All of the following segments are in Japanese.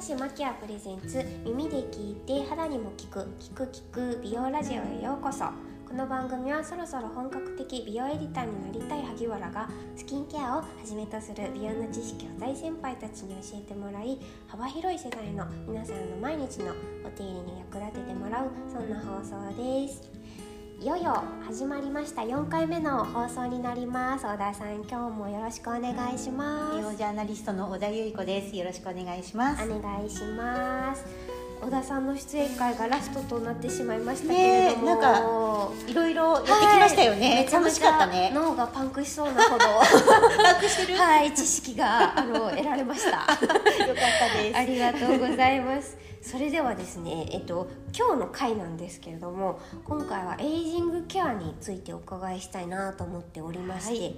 田市マキアプレゼンツ耳で聞いて肌にも効く聞く聞く美容ラジオへようこそ。この番組はそろそろ本格的美容エディターになりたい萩原がスキンケアをはじめとする美容の知識を大先輩たちに教えてもらい幅広い世代の皆さんの毎日のお手入れに役立ててもらうそんな放送です。いよいよ始まりました。4回目の放送になります。小田さん今日もよろしくお願いします。美容ジャーナリストの小田由衣子です。よろしくお願いします。お願いします。小田さんの出演会がラストとなってしまいましたけれども、ね、なんかいろいろやってきましたよね、はい、めちゃめちゃね脳がパンクしそうなほど。パンクしてる？はい知識があの得られました。よかったです。ありがとうございますそれではですね、えっと、今日の回なんですけれども今回はエイジングケアについてお伺いしたいなと思っておりまして、はい、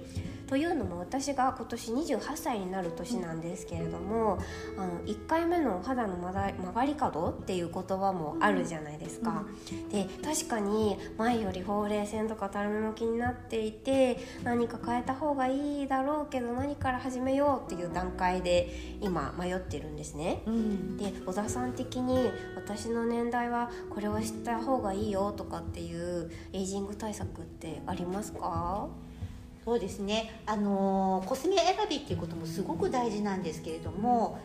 というのも私が今年28歳になる年なんですけれども、うん、あの1回目の肌の曲がり角っていう言葉もあるじゃないですか。うん、で確かに前よりほうれい線とかたるみも気になっていて何か変えた方がいいだろうけど何から始めようっていう段階で今迷ってるんですね。うん、で小田さん的に私の年代はこれを知った方がいいよとかっていうエイジング対策ってありますか？そうですね。あのコスメ選びっていうこともすごく大事なんですけれども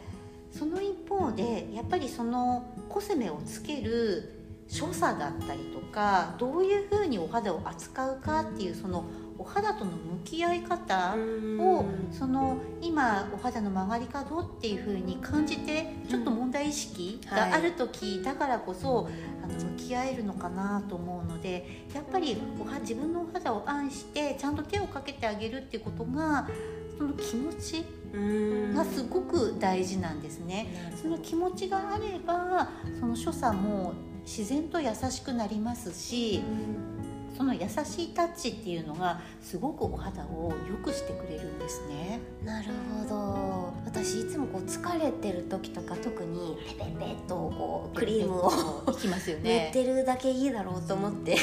その一方でやっぱりそのコスメをつける所作だったりとかどういうふうにお肌を扱うかっていうそのお肌との向き合い方をその今お肌の曲がり角っていうふうに感じてちょっと問題意識がある時だからこそ、あの向き合えるのかなと思うのでやっぱりおは自分のお肌を愛してちゃんと手をかけてあげるっていうことがその気持ちがすごく大事なんですね。その気持ちがあればその所作も自然と優しくなりますし、その優しいタッチっていうのがすごくお肌を良くしてくれるんですね。なるほど。私いつもこう疲れてる時とか特にペペペッとこうクリームをきますよね。塗ってるだけいいだろうと思って、はい、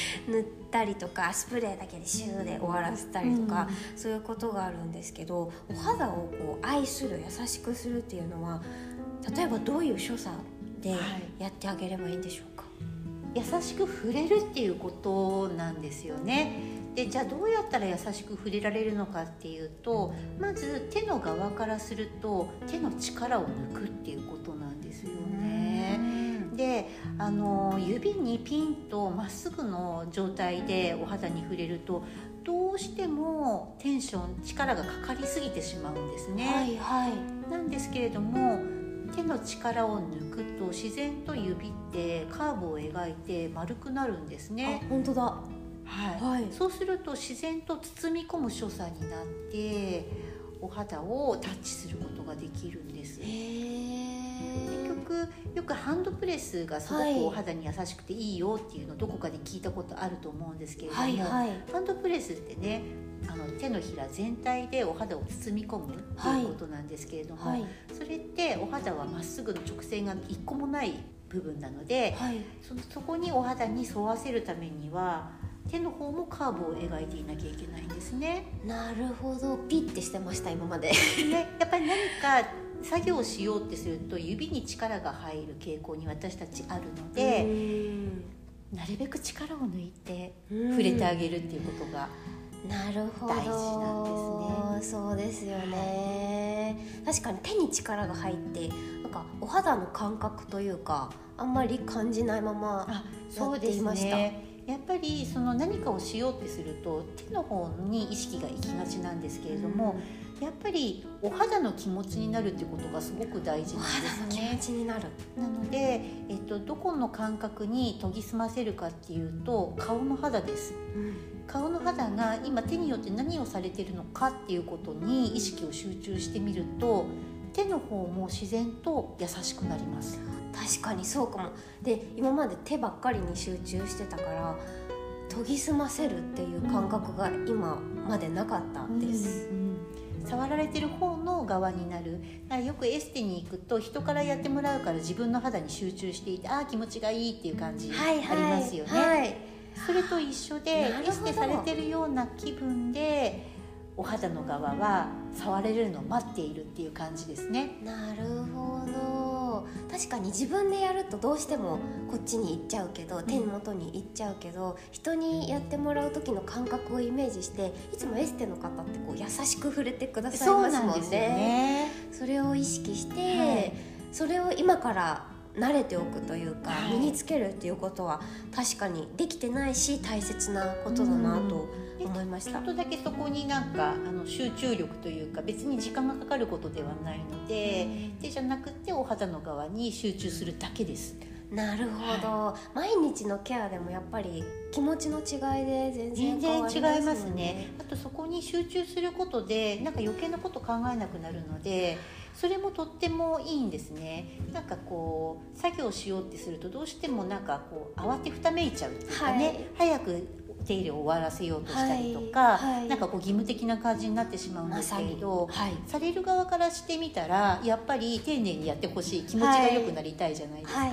塗ったりとかスプレーだけでシューで終わらせたりとか、うん、そういうことがあるんですけどお肌をこう愛する優しくするっていうのは例えばどういう所作でやってあげればいいんでしょう？か、優しく触れるっていうことなんですよね。でじゃあどうやったら優しく触れられるのかっていうとまず手の側からすると手の力を抜くっていうことなんですよね。であの指にピンとまっすぐの状態でお肌に触れるとどうしてもテンション力がかかりすぎてしまうんですね。はいはい、なんですけれども手の力を抜くと自然と指ってカーブを描いて丸くなるんですね。本当だ。はい、はい、そうすると自然と包み込む所作になってお肌をタッチすることができるんです。結局よくハンドプレスがすごくお肌に優しくていいよっていうのをどこかで聞いたことあると思うんですけれども、はいはい、ハンドプレスってねあの手のひら全体でお肌を包み込むということなんですけれども、はい。はい、それってお肌はまっすぐの直線が一個もない部分なので、はい、そそこにお肌に沿わせるためには手の方もカーブを描いていなきゃいけないんですね。なるほど。ピッてしてました今まで。ね、やっぱり何か作業しようってすると指に力が入る傾向に私たちあるのでなるべく力を抜いて触れてあげるっていうことがなるほど。大事なんですね。そうですよね確かに手に力が入ってなんかお肌の感覚というかあんまり感じないままやっていました、ね、やっぱりその何かをしようってすると手の方に意識がいきがちなんですけれども、うん、やっぱりお肌の気持ちになるってことがすごく大事なんですね。気持ちになる。なので、えっと、どこの感覚に研ぎ澄ませるかっていうと顔の肌です。うん。顔の肌が今手によって何をされてるのかっていうことに意識を集中してみると手の方も自然と優しくなります。確かにそうかも。で今まで手ばっかりに集中してたから研ぎ澄ませるっていう感覚が今までなかったです、うんうん触られてる方の側になるよくエステに行くと人からやってもらうから自分の肌に集中していてああ気持ちがいいっていう感じありますよね。はいはいはいそれと一緒でエステされてるような気分でお肌の側は触れるのを待っているっていう感じですね。なるほど確かに自分でやるとどうしてもこっちに行っちゃうけど手元に行っちゃうけど人にやってもらう時の感覚をイメージしていつもエステの方ってこう優しく触れてくださいますもんね。ね。それを意識して、はい。それを今から慣れておくというか、はい。身につけるっていうことは確かにできてないし大切なことだなと思いましたちょっ。とだけそこになんかあの集中力というか別に時間がかかることではないのででじゃなくてお肌の側に集中するだけです。なるほど、毎日のケアでもやっぱり気持ちの違いで全然全然変わり違いますね。あとそこに集中することでなんか余計なこと考えなくなるのでそれもとってもいいんですねなんかこう作業しようってするとどうしてもなんかこう慌てふためいちゃうっていうかね、早く手入れを終わらせようとしたりとか、はいはい。なんかこう義務的な感じになってしまうんですけれど、はい。される側からしてみたらやっぱり丁寧にやってほしい気持ちが良くなりたいじゃないですか、な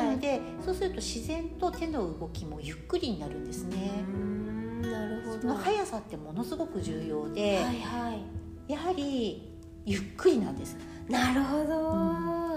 いのでそうすると自然と手の動きもゆっくりになるんですね。なるほそどの速さってものすごく重要で、はいはい。やはりゆっくりなんです。なるほど、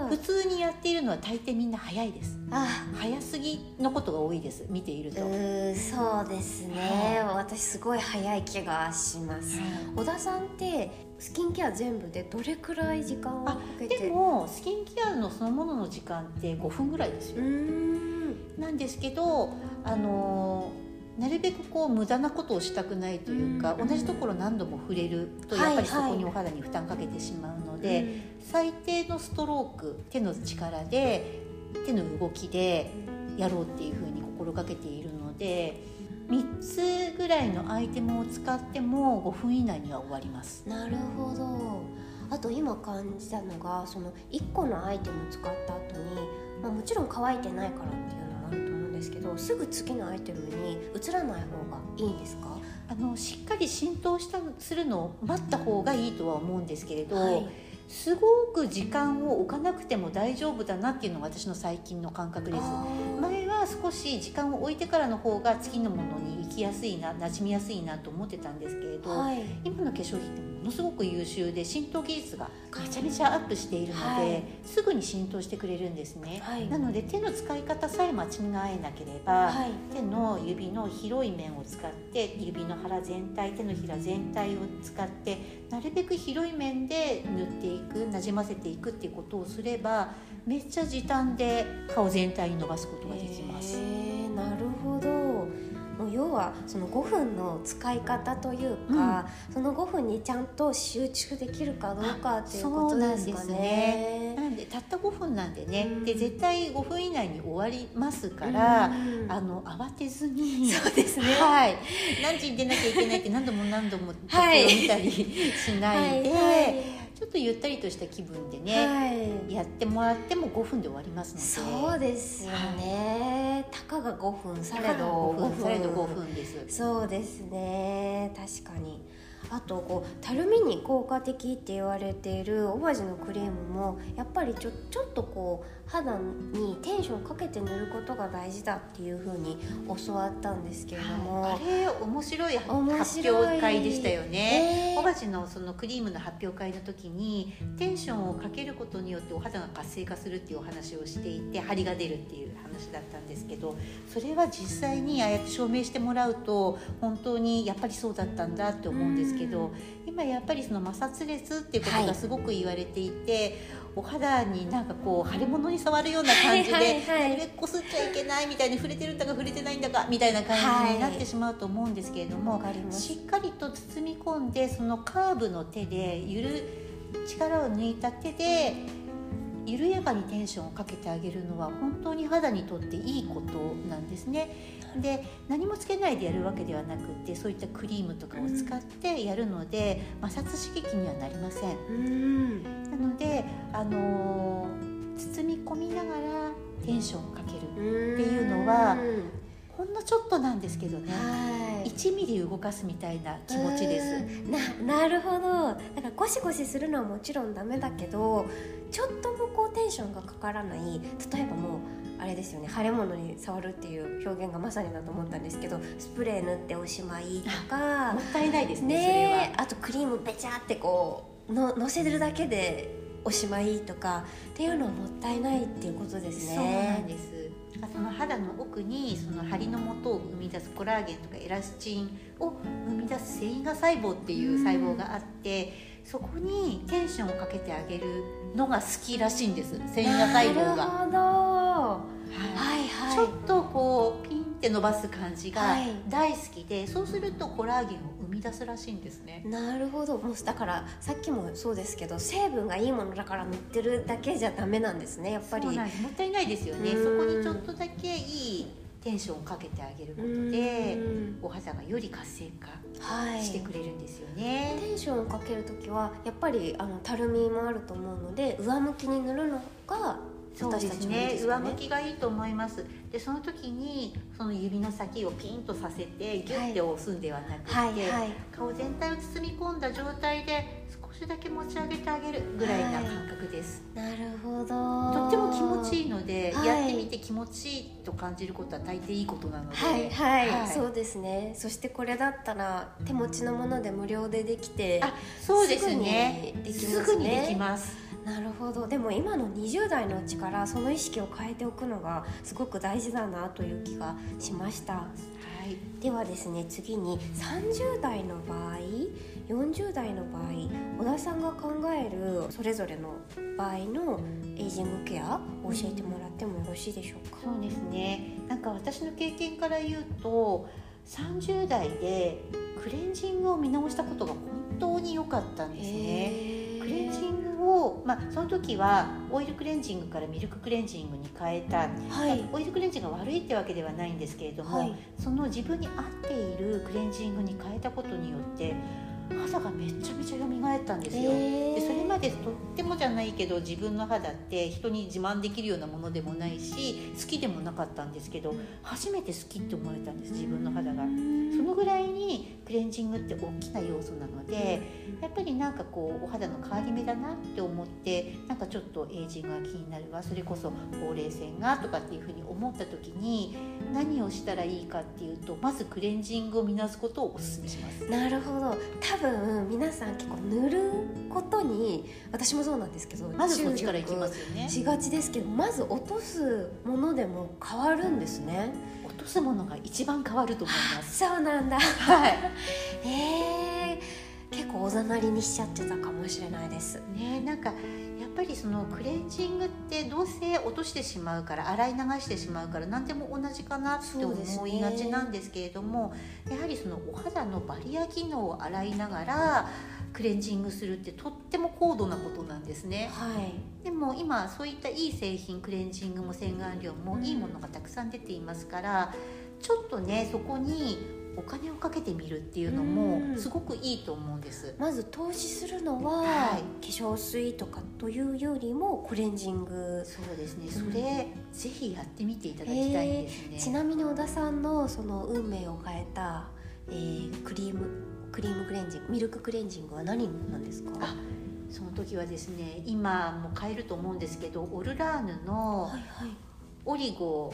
普通にやっているのは大抵みんな速いです。あ。速すぎのことが多いです。見ているうと、ーそうですね、私すごい早い気がします。小田さんってスキンケア全部でどれくらい時間をかけて？でもスキンケアのそのものの時間って5分ぐらいですよ。うーん。なんですけどあのなるべくこう無駄なことをしたくないというか、うん。同じところ何度も触れるとやっぱりそこにお肌に負担かけてしまうので、最低のストローク手の力で手の動きでやろうっていうふうに心がけているので3つぐらいのアイテムを使っても5分以内には終わります。なるほど。あと今感じたのがその1個のアイテム使った後に、まあ、もちろん乾いてないからっていうですけどすぐ次のアイテムに移らない方がいいんですか？あのしっかり浸透したするのを待った方がいいとは思うんですけれど、はい。すごく時間を置かなくても大丈夫だなっていうのが私の最近の感覚です。前は少し時間を置いてからの方が次のものに行きやすいな馴染みやすいなと思ってたんですけれど、はい。今の化粧品のすごく優秀で浸透技術がめちゃめちゃアップしているので、はい。すぐに浸透してくれるんですね、はい。なので手の使い方さえ間違えなければ、はい。手の指の広い面を使って指の腹全体手のひら全体を使ってなるべく広い面で塗っていくなじませていくっていうことをすればめっちゃ時短で顔全体に伸ばすことができます。へーなるほどもう要はその5分の使い方というか、その5分にちゃんと集中できるかどうかっていうことですかそうなんね。なんでたった5分なんでね、うん。で絶対5分以内に終わりますから、うん。あの慌てずにそうですね。はい、何時に出なきゃいけないって何度も何度も時計はいを見たりしないで、はいちょっとゆったりとした気分でね、はい。やってもらっても5分で終わりますので。そうですよね、たかが5分されど5分されど5分です。そうですね。確かに。あとこうたるみに効果的って言われているオバジのクリームもやっぱりちょちょっとこう肌にテンションかけて塗ることが大事だっていうふうに教わったんですけれども、あれ面白い面発表会でしたよね。えー。小鉢のそのクリームの発表会の時にテンションをかけることによってお肌が活性化するっていうお話をしていて張りが出るっていう話だったんですけどそれは実際にああやって証明してもらうと本当にやっぱりそうだったんだって思うんですけど今やっぱりその摩擦熱っていうことがすごく言われていて、お肌になんかこう腫れ物に触るような感じで、はいはいはいなるべくこすっちゃいけないみたいに触れてるんだか触れてないんだかみたいな感じになってしまうと思うんですけれども、わかりますしっかりと包み込んでそのカーブの手でゆる力を抜いた手で緩やかにテンションをかけてあげるのは本当に肌にとっていいことなんですね。で何もつけないでやるわけではなくってそういったクリームとかを使ってやるので、摩擦刺激にはなりません。うん。なので、あのー包み込みながらテンションをかけるっていうのはほんのちょっとなんですけどねはい。1ミリ動かすみたいな気持ちです。うん。ななるほど。だからゴシゴシするのはもちろんダメだけどちょっともこうテンションがかからない。例えばもうあれですよね腫れ物に触るっていう表現がまさにだと思ったんですけどスプレー塗っておしまいとか もったいないですねねあとクリームべちゃってこうののせるだけでおしまいとかっていうのはもったいないっていうことですね。そうなんですその肌の奥にその張りの元を生み出すコラーゲンとかエラスチンを生み出す繊維画細胞っていう細胞があって、そこにテンションをかけてあげるのが好きらしいんです。繊維画細胞が。なるほど、はい。はい、ちょっとこうピンって伸ばす感じが大好きで、はい、そうするとコラーゲンを生み出すらしいんですね。なるほど。もうだからさっきもそうですけど成分がいいものだから塗ってるだけじゃダメなんですねやっぱり。もったいないですよね。そこにちょっとだけいいテンションをかけてあげることでお肌がより活性化してくれるんですよね、はい、テンションをかける時はやっぱりあのたるみもあると思うので上向きに塗るのがそうですね、上向きがいいと思います。でその時にその指の先をピンとさせてギュッて押すんではなくて、はいはいはい、顔全体を包み込んだ状態で少しだけ持ち上げてあげるぐらいな感覚です、なるほど。とっても気持ちいいので、やってみて気持ちいいと感じることは大抵いいことなので。はいはい、そうですね。そしてこれだったら手持ちのもので無料でできてあそうですね。すぐにできますなるほど。でも今の20代のうちからその意識を変えておくのがすごく大事だなという気がしました、はい、ではですね次に30代の場合40代の場合小田さんが考えるそれぞれの場合のエイジングケアを教えてもらってもよろしいでしょうか、そうですね。なんか私の経験から言うと30代でクレンジングを見直したことが本当に良かったんですね。クレンジングを、まあ、その時はオイルクレンジングからミルククレンジングに変えた、はい、オイルクレンジングが悪いってわけではないんですけれども、はい、その自分に合っているクレンジングに変えたことによって肌がめちゃめちゃ蘇ったんですよ、でそれまでとってもじゃないけど自分の肌って人に自慢できるようなものでもないし好きでもなかったんですけど初めて好きって思えたんです自分の肌が。そのぐらいにクレンジングって大きな要素なのでやっぱりなんかこうお肌の変わり目だなって思ってなんかちょっとエイジングが気になるわそれこそほうれい線がとかっていうふうに思った時に何をしたらいいかっていうとまずクレンジングを見直すことをおすすめします。なるほど。多分皆さん結構塗ることに私もそうなんですけどまずそっちからいきますよね。しがちですけどまず落とすものでも変わるんですね。落とすものが一番変わると思います。そうなんだ。はい。えー、結構おざなりにしちゃってたかもしれないです。ねなんかやっぱりそのクレンジングってどうせ落としてしまうから洗い流してしまうから何でも同じかなって思いがちなんですけれども、ね、やはりそのお肌のバリア機能を洗いながらクレンジングするってとっても高度なことなんですね、はい、でも今そういったいい製品クレンジングも洗顔料もいいものがたくさん出ていますからちょっとねそこにお金をかけてみるっていうのもすごくいいと思うんです。まず投資するのは、はい、化粧水とかというよりもクレンジング。そうですね。それ、うん、ぜひやってみていただきたいですね、ちなみに小田さんのその運命を変えた、えー、クリームクリームクレンジングミルククレンジングは何なんですか？あその時はですね今も買えると思うんですけどオルラーヌのオリゴ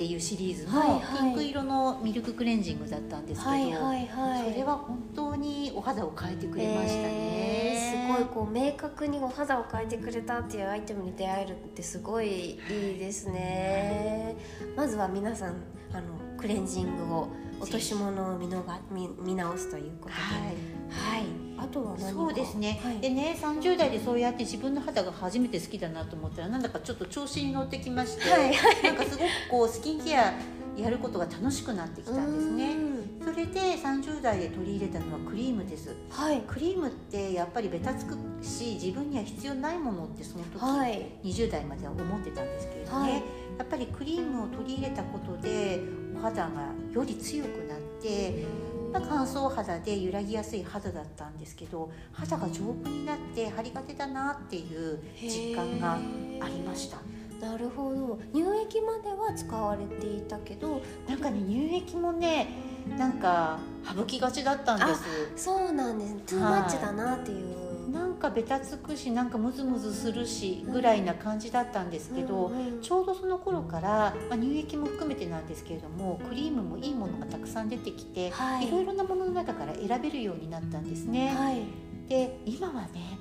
っていうシリーズのピンク色のミルククレンジングだったんですけど、はいはいはい、それは本当にお肌を変えてくれましたね、えー、すごいこう明確にお肌を変えてくれたっていうアイテムに出会えるってすごいいいですね、はい、まずは皆さんあのクレンジングを落とし物を見のが見見直すということで、はい、はい、あとは何そうですね、はい、でね30代でそうやって自分の肌が初めて好きだなと思ったらなんだかちょっと調子に乗ってきまして、はい、なんかすごくこうスキンケアやることが楽しくなってきたんですね。それで30代で取り入れたのはクリームです、はい、クリームってやっぱりベタつくし自分には必要ないものってその時、はい、20代までは思ってたんですけれどね、はい、やっぱりクリームを取り入れたことでお肌がより強くなって乾燥肌で揺らぎやすい肌だったんですけど肌が丈夫になって張りがてだなっていう実感がありました。なるほど。乳液までは使われていたけどなんかね乳液もねなんか省きがちだったんです。そうなんです。トゥーマッチだなっていう、かベタつくしなんかムズムズするしぐらいな感じだったんですけど、うんうん。ちょうどその頃から、まあ、乳液も含めてなんですけれどもクリームもいいものがたくさん出てきて、はい。いろいろなものの中から選べるようになったんですね。はい。で今はね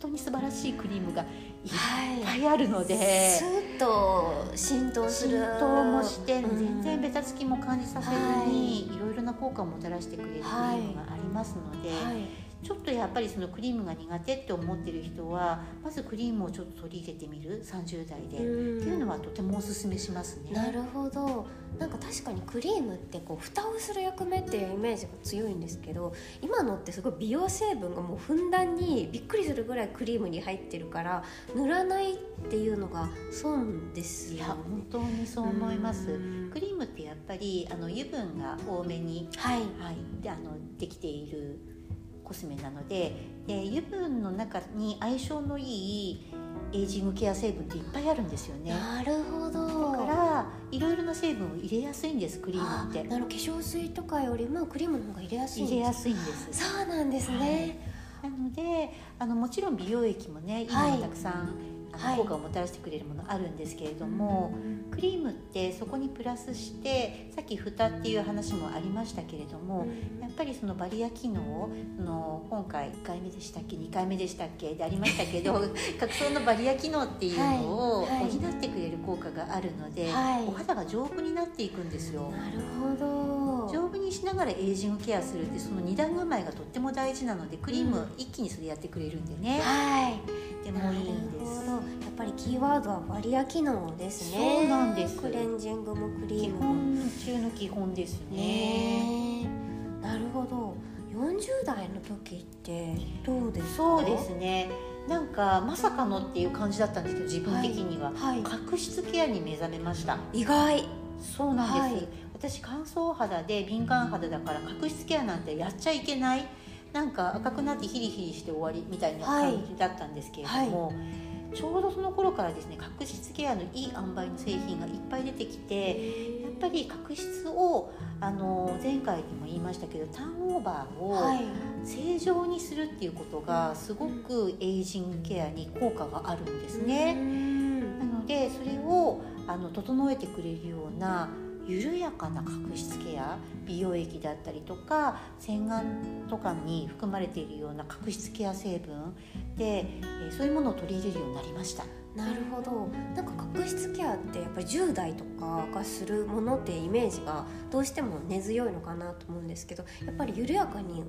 本当に素晴らしいクリームがいっはいぱいあるので。スーッと浸透する。浸透もしてうん。全然ベタつきも感じさせずに、い、ろいろな効果をもたらしてくれるクリームがありますので、はいちょっとやっぱりそのクリームが苦手って思ってる人はまずクリームをちょっと取り入れてみる。30代で、っていうのはとてもおすすめしますね。なるほど。なんか確かにクリームってこう蓋をする役目っていうイメージが強いんですけど今のってすごい美容成分がもうふんだんにびっくりするぐらいクリームに入ってるから塗らないっていうのが損ですいやよね本当にそう思います。うん。クリームってやっぱりあの油分が多めに、はい。はい、であのできているコスメなのでで油分の中に相性のいいエイジングケア成分っていっぱいあるんですよね。なるほど。だからいろいろな成分を入れやすいんですクリームって。あなる化粧水とかよりもクリームの方が入れやすいん入れやすいんです。そうなんですね、なのであのもちろん美容液もね今はい。たくさん、あのはい効果をもたらしてくれるものあるんですけれども、クリームってそこにプラスしてさっき蓋っていう話もありましたけれども、やっぱりそのバリア機能の今回1回目でしたっけ2回目でしたっけでありましたけど 角層のバリア機能っていうのを補ってくれる効果があるので、はい。お肌が丈夫になっていくんですよ。なるほど。丈夫にしながらエイジングケアするってその二段構えがとっても大事なのでクリーム一気にそれやってくれるんでね、はいとてもいいんですなるほど。やっぱりキーワードはバリア機能ですね。そうなんです。クレンジングもクリ基ームも。本中の基本ですね。ねえ。なるほど。40代の時ってどうですか？そうですね。なんかまさかのっていう感じだったんですけど自分的には、はい。角質ケアに目覚めました。意外。そうなんです、はい。私乾燥肌で敏感肌だから角質ケアなんてやっちゃいけないなんか赤くなってヒリヒリして終わりみたいな感じだったんですけれども、ちょうどその頃からですね角質ケアのいい塩梅の製品がいっぱい出てきてやっぱり角質をあの前回にも言いましたけどターンオーバーをはい。正常にするっていうことがすごくエイジングケアに効果があるんですね。うん。なのでそれをあの整えてくれるような緩やかな角質ケア美容液だったりとか洗顔とかに含まれているような角質ケア成分で、えそういうものを取り入れるようになりました。なるほどなんか角質ケアってやっぱり10代とかがするものってイメージがどうしても根強いのかなと思うんですけどやっぱり緩やかに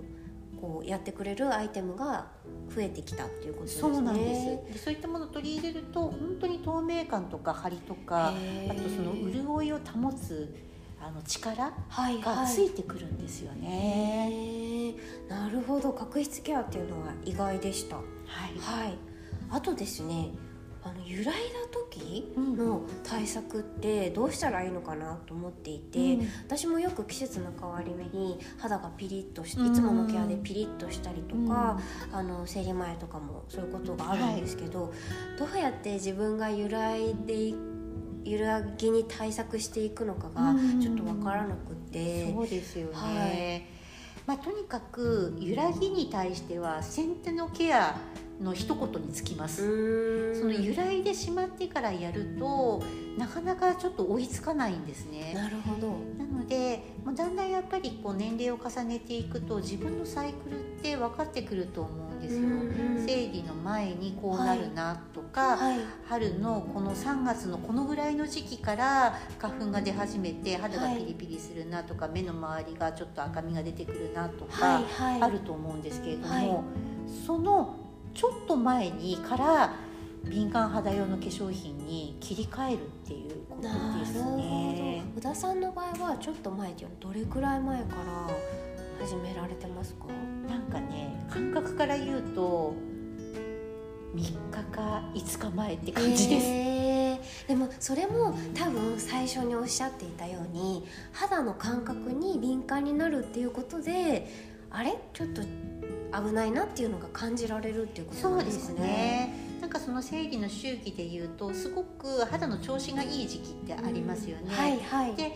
こうやってくれるアイテムが増えてきたっていうことですね。そうなんです。でそういったものを取り入れると本当に透明感とか張りとかあとその潤いを保つあの力はいがはい。ついてくるんですよね。へえなるほど。角質ケアっていうのは意外でした。はい。はい。あとですねあの揺らいだ時うん。の対策ってどうしたらいいのかなと思っていて、うん。私もよく季節の変わり目に肌がピリッとしてうん。いつものケアでピリッとしたりとか、あの生理前とかもそういうことがあるんですけど、どうやって自分が揺らいでい揺らぎに対策していくのかがうん。ちょっとわからなくて、そうですよね、はい。まあ、とにかく揺らぎに対しては先手のケアの一言につきまうす、その揺らいでしまってからやるとなかなかちょっと追いつかないんですね。なるほど。なのでもうだんだんやっぱりこう年齢を重ねていくと自分のサイクルって分かってくると思うんですよ、生理の前にこうなるなとか、はい。春のこの3月のこのぐらいの時期から花粉が出始めて肌がピリピリするなとか、目の周りがちょっと赤みが出てくるなとか、はいはい。あると思うんですけれども、はい。そのちょっと前にから敏感肌用の化粧品に切り替えるっていうことなですね。宇田さんの場合はちょっと前っていうのはどれくらい前から始められてますか？なんかね感覚から言うと3日か5日前って感じです。へーでもそれも多分最初におっしゃっていたように肌の感覚に敏感になるっていうことであれ？ちょっと危ないなっていうのが感じられるっていうことそうんですかね。ね。なんかその生理の周期で言うとすごく肌の調子がいい時期ってありますよね。はいはい。で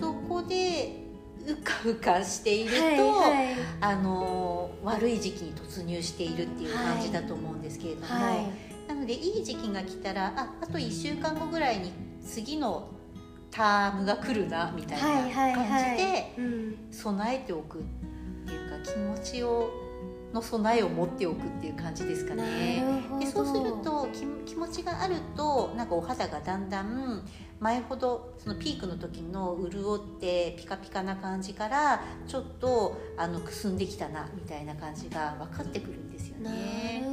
そこでうかうかしていると、はいはいあの悪い時期に突入しているっていう感じだと思うんですけれども、はいなのでいい時期が来たらああと1週間後ぐらいに次のタームが来るなみたいはいはいなはい感じでうん備えておくっていうか気持ちをの備えを持っておくっていう感じですかなね。でそうすると気気持ちがあるとなんかお肌がだんだん前ほどそのピークの時の潤ってピカピカな感じからちょっとあのくすんできたなみたいな感じが分かってくるんですよなね。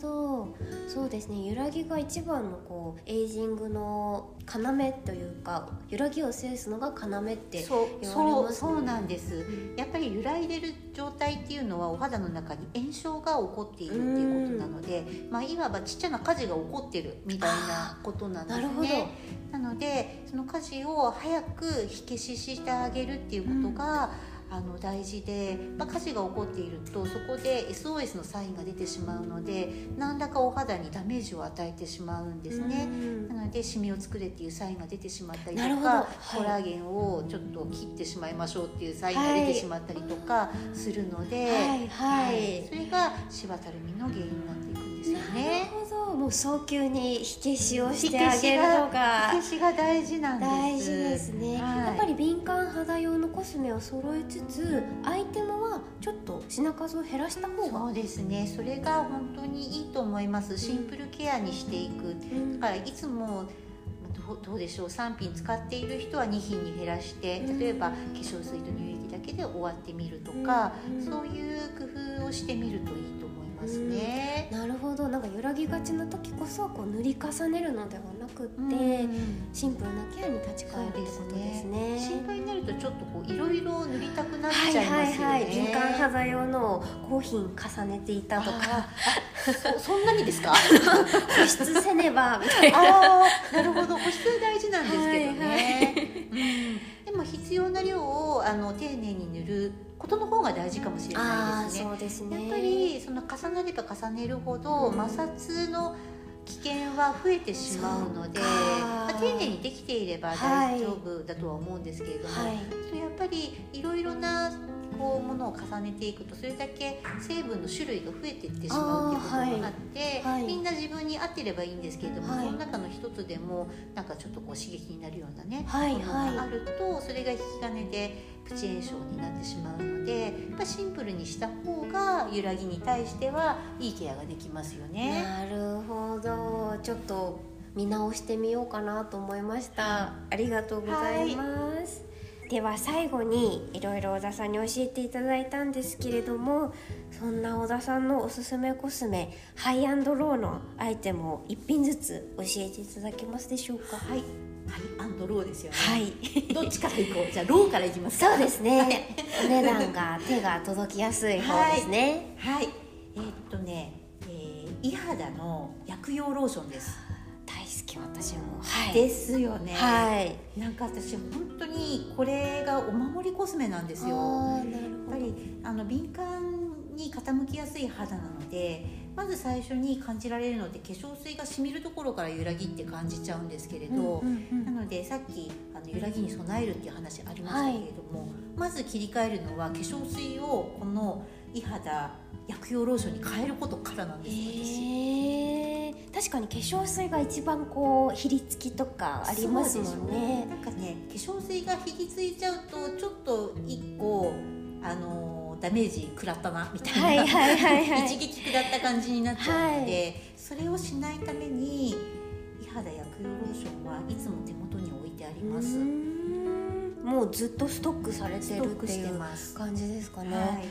どそうですね揺らぎが一番のこうエイジングの要というか揺らぎを制すのが要ってそう言われそうますね。そうなんです。やっぱり揺らいでる状態っていうのはお肌の中に炎症が起こっているっていうことなので、まあ、いわばちっちゃな火事が起こってるみたいなことなんですね。なのでその火事を早く火消ししてあげるっていうことが、あの大事で、まあ、火事が起こっているとそこで SOS のサインが出てしまうので何らかお肌にダメージを与えてしまうんですね。うん。なのでシミを作れっていうサインが出てしまったりとか、はい。コラーゲンをちょっと切ってしまいましょうっていうサインが出てしまったりとかするので、はいはい。それがシワたるみの原因になっていくんですよなるね。ほど。もう早急に火消しをしてあげるのが火消しが大事なんです。大事ですね、はい。やっぱり敏感肌用のコスメを揃えつつアイテムはちょっと品数を減らした方がそうですね。それが本当にいいと思います。シンプルケアにしていく。うん。だからいつもどうでしょう？3品使っている人は2品に減らして例えば化粧水と乳液だけで終わってみるとか、うん。そういう工夫をしてみるといいますね。なるほど。なんか揺らぎがちな時こそこう塗り重ねるのではなくって、うん。シンプルなケアに立ち返るってことですね。心配になるとちょっとこういろいろ塗りたくなっはいちゃいますよね。はいはい敏感肌用のを高品重ねていたとか。そそんなにですか？保湿せねばみたいな。ああなるほど。保湿大事なんですけどね、はいはい。うん、でも必要な量をあの丁寧に塗ることの方が大事かもしれないですね。すね。やっぱりその重ねれば重ねるほどうん。摩擦の危険は増えてしまうので、まあ、丁寧にできていれば大丈夫だとは思うんですけれども、はい。やっぱりいろいろなこうものを重ねていくとそれだけ成分の種類が増えていってしまうっていうことがあって、はいはい。みんな自分に合ってればいいんですけれども、はい。その中の一つでもなんかちょっとこう刺激になるようなね、はいものがあるとそれが引き金でプチ炎症になってしまうのでやっぱシンプルにした方が揺らぎに対してはいいケアができますよね。なるほど。ちょっと見直してみようかなと思いました。ありがとうございます、では最後にいろいろ小田さんに教えていただいたんですけれどもそんな小田さんのおすすめコスメハイアンドローのアイテムを1品ずつ教えていただけますでしょうか？はい、はい、アンドローですよね。はいどっちから行こう？じゃあローから行きますか。そうですねお値段が手が届きやすい方ですねはい、えーっとね、えー、イ肌の薬用ローションです。き私も。はい。ですよね。はい。なんか私本当にこれがお守りコスメなんですよ。やあーなるっほど。ぱりあの敏感に傾きやすい肌なので、まず最初に感じられるので化粧水がしみるところから揺らぎって感じちゃうんですけれど。なのでさっきあの揺らぎに備えるっていう話ありましたけれども、まず切り替えるのは化粧水をこのイ肌薬用ローションに変えることからなんですよ、えー、確かに化粧水が一番こうひりつきとかありますもんそうでしょね。なんかね化粧水が引きついちゃうとちょっと一個あのダメージ食らったなみたいな、はいはいはいはい。一撃食らった感じになっちゃうので、それをしないためにイ肌薬用ローションはいつも手元に置いてあります。うもうずっとストックされてるっていう。感じですかね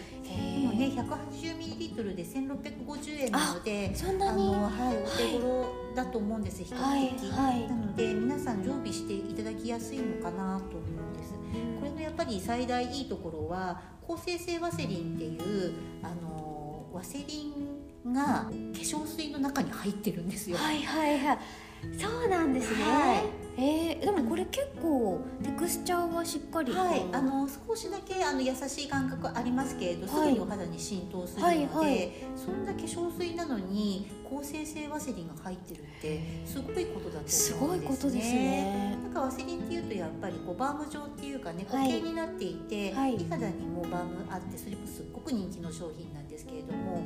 180ml で1650円なのでそんなに？あの、はい、お手頃だと思うんです比はい。較的、はいなので皆さん常備していただきやすいのかなと思うんです。これのやっぱり最大いいところは抗生性ワセリンっていうあのワセリンが化粧水の中に入ってるんですよ、はいはいはい。そうなんですね、はいえー、でもこれ結構テクスチャーはしっかり。はい、あの少しだけあの優しい感覚ありますけれど、すぐにお肌に浸透するので、はいはい。そんな化粧水なのに抗生性ワセリンが入ってるってすごいことだとす思うんですね。ごいことですね。なんかワセリンっていうとやっぱりこうバーム状っていうかね固はい。形になっていて、はい。美肌にもバームあってそれもすっごく人気の商品なんですけれども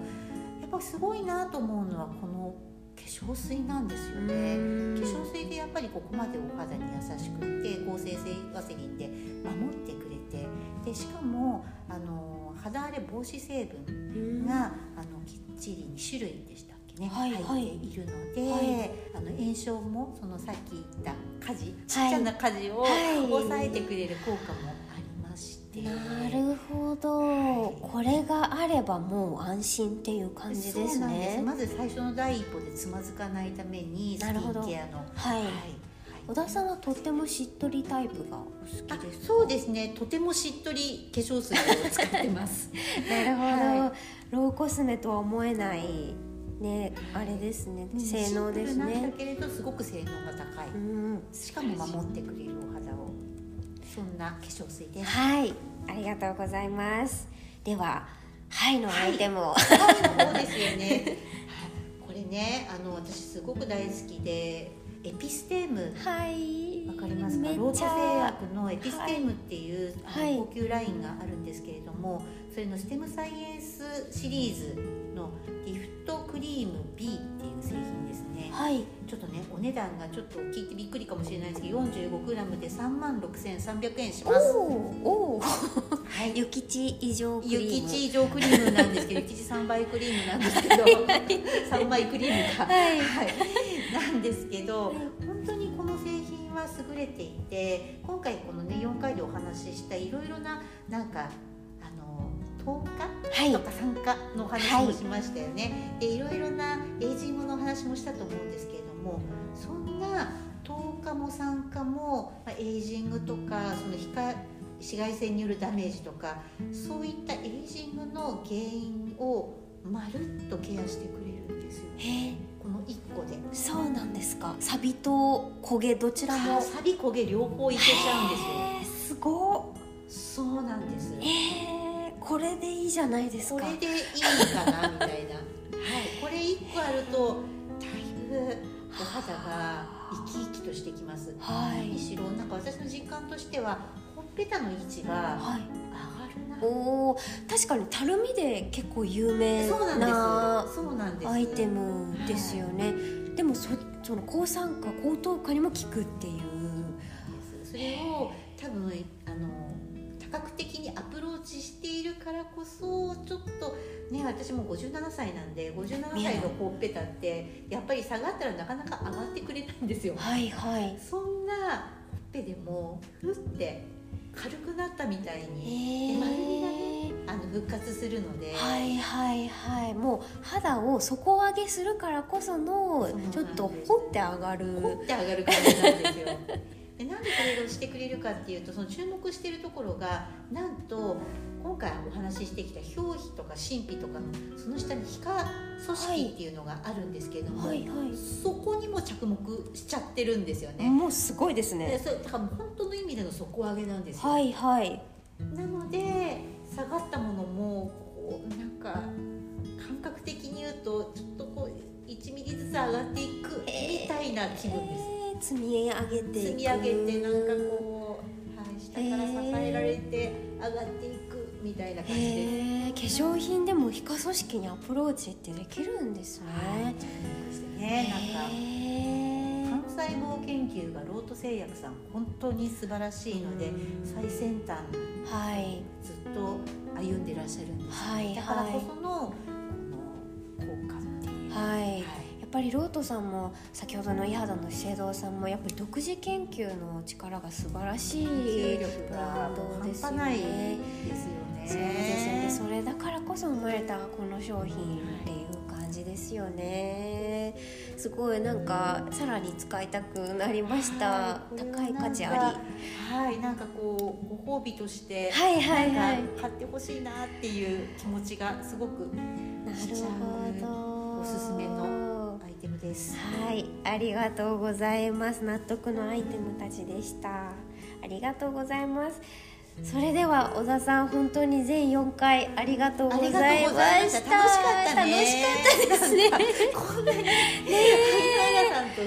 やっぱすごいなと思うのはこの化粧水なんですよね。化粧水でやっぱりここまでお肌に優しくって抗生性ワセリンで守ってくれてでしかもあの肌荒れ防止成分が、あのきっちり2種類でしたっけね、はいはい。入っているので、はい。あの炎症もそのさっき言った火事ちっちはいゃな火事をはい。抑えてくれる効果もなるほど。これがあればもう安心っていう感じですね。まず最初の第一歩でつまずかないためにスキなるほど。ンケアの。はい、はい。小田さんはとってもしっとりタイプがお好あきですか？そうですね。とてもしっとり化粧水を使ってます。なるほど、はローコスメとは思えないねあれですね。性能ですシンプルなんだねけれどすごく性能が高い、うん。しかも守ってくれるお肌をそんな化粧水です。はい。ありがとうございます。でははいのアイテムを、はいの方ですよね。これねあの私すごく大好きでエピステーム。はい。わかりますか？ロート製薬のエピステームっていう、はい。高級ラインがあるんですけれどもそれのステムサイエンスシリーズのリフトクリーム B っていう製品ですねはい。ちょっとねお値段がちょっと聞いてびっくりかもしれないですけど 45g で3万6300円しおます。おおはい。ゆきち以上クリゆーム。きち以上クリームなんですけど ゆきち3倍クリームなんですけど3倍クリームがはい。はい、なんですけど本当にこの製品は優れていて今回このね4回でお話ししたいろいろななんか糖化？はい。とか酸化のお話もしましたよね、でいろいろなエイジングのお話もしたと思うんですけれどもそんな糖化も酸化も、まあ、エイジングとかその光紫外線によるダメージとかそういったエイジングの原因をまるっとケアしてくれるんですよへえ。この1個で。そうなんですか。サビと焦げどちらもサビ焦げ両方いけちゃうんですよ。すごっ。そうなんです。へえこれでいいじゃないですか。これでいいかなみたいな。はい。これ1個あるとだいぶお肌が生き生きとしてきます。はい。何しろなんか私の実感としてはほっぺたの位置がはい。上がるな。おお確かにたるみで結構有名なアイテムですよね、でもそその抗酸化高糖化にも効くっていう。それを多分あの多角的しているからこそちょっとね私も57歳なんで57歳のほっぺたってやっぱり下がったらなかなか上がってくれないんですよ。はいはい。そんなほっぺでもふって軽くなったみたいへにえ丸みがねあの復活するので、はいはいはい。もう肌を底上げするからこそのちょっと掘って上がる。ポって上がる感じなんですよでなんでこれをしてくれるかっていうとその注目しているところがなんと今回お話ししてきた表皮とか真皮とかのその下に皮下組織っていうのがあるんですけれども、はいはい。そこにも着目しちゃってるんですよね、もうすごいですでねそれだから本当の意味での底上げなんですよ、はいはい。なので下がったものもこうなんか感覚的に言うとちょっとこう1ミリずつ上がっていくみたいな気分です、えー積み上げて積み上げてなんかこう、はい、下から支えられて上がっていくみたいな感じで。え化粧品でも皮下組織にアプローチってできるんですね、はいですね。なんかへ幹細胞研究がロート製薬さん本当に素晴らしいので最先端ーはい。ずっと歩んでらっしゃるんです、はい。だからこそのぱりロートさんも先ほどの伊肌の資生堂さんもやっぱり独自研究の力が素晴らしいブラがンドですよね。そうですよね。それだからこそ生まれたこの商品っていう感じですよね。すごいなんかさらに使いたくなりました。はい高い価値あり。はい、なんかこうご褒美として、はいはいはいなんか買ってほしいなっていう気持ちがすなごくしちゃうるほど。おすすめのテムです。はい。ありがとうございます。納得のアイテムたちでした。ありがとうございます。それでは小田さん本当に全4回ありがとうございました。楽しかったね。楽しかったですね。こんなにね萩原さんと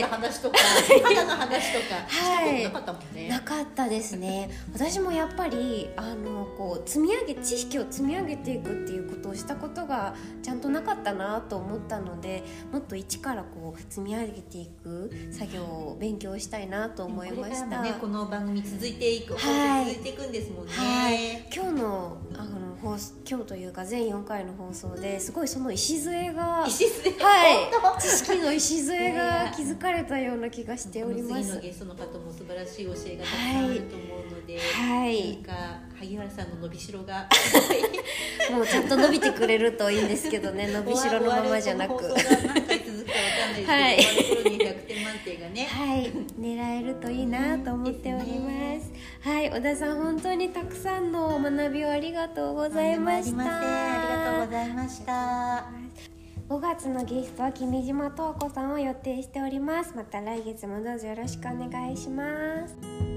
の話とか、肌の話とかしたことなかったもんね、なかったですね私もやっぱりあのこう積み上げ知識を積み上げていくっていうことをしたことがちゃんとなかったなと思ったのでもっと一からこう積み上げていく作業を勉強したいなと思いました、こねこの番組続いていく、はい。続いていくんですもんね、はい、今日のあの放送今日というか全4回の放送ですごいその礎が石津はい。知識の礎が気づかれたような気がしております。次のゲストの方も素晴らしい教えがたくさんあると思うので、はい。なんか萩原さんの伸びしろが。もうちゃんと伸びてくれるといいんですけどね。伸びしろのままじゃなく。何回続くかわかんないですけど、はいに100点満点がね。はい。狙えるといいなと思っております。はい。小田さん本当にたくさんの学びをありがとうございました。ありませんありがとうございました。5月のゲストは君島十子さんを予定しております。また来月もどうぞよろしくお願いします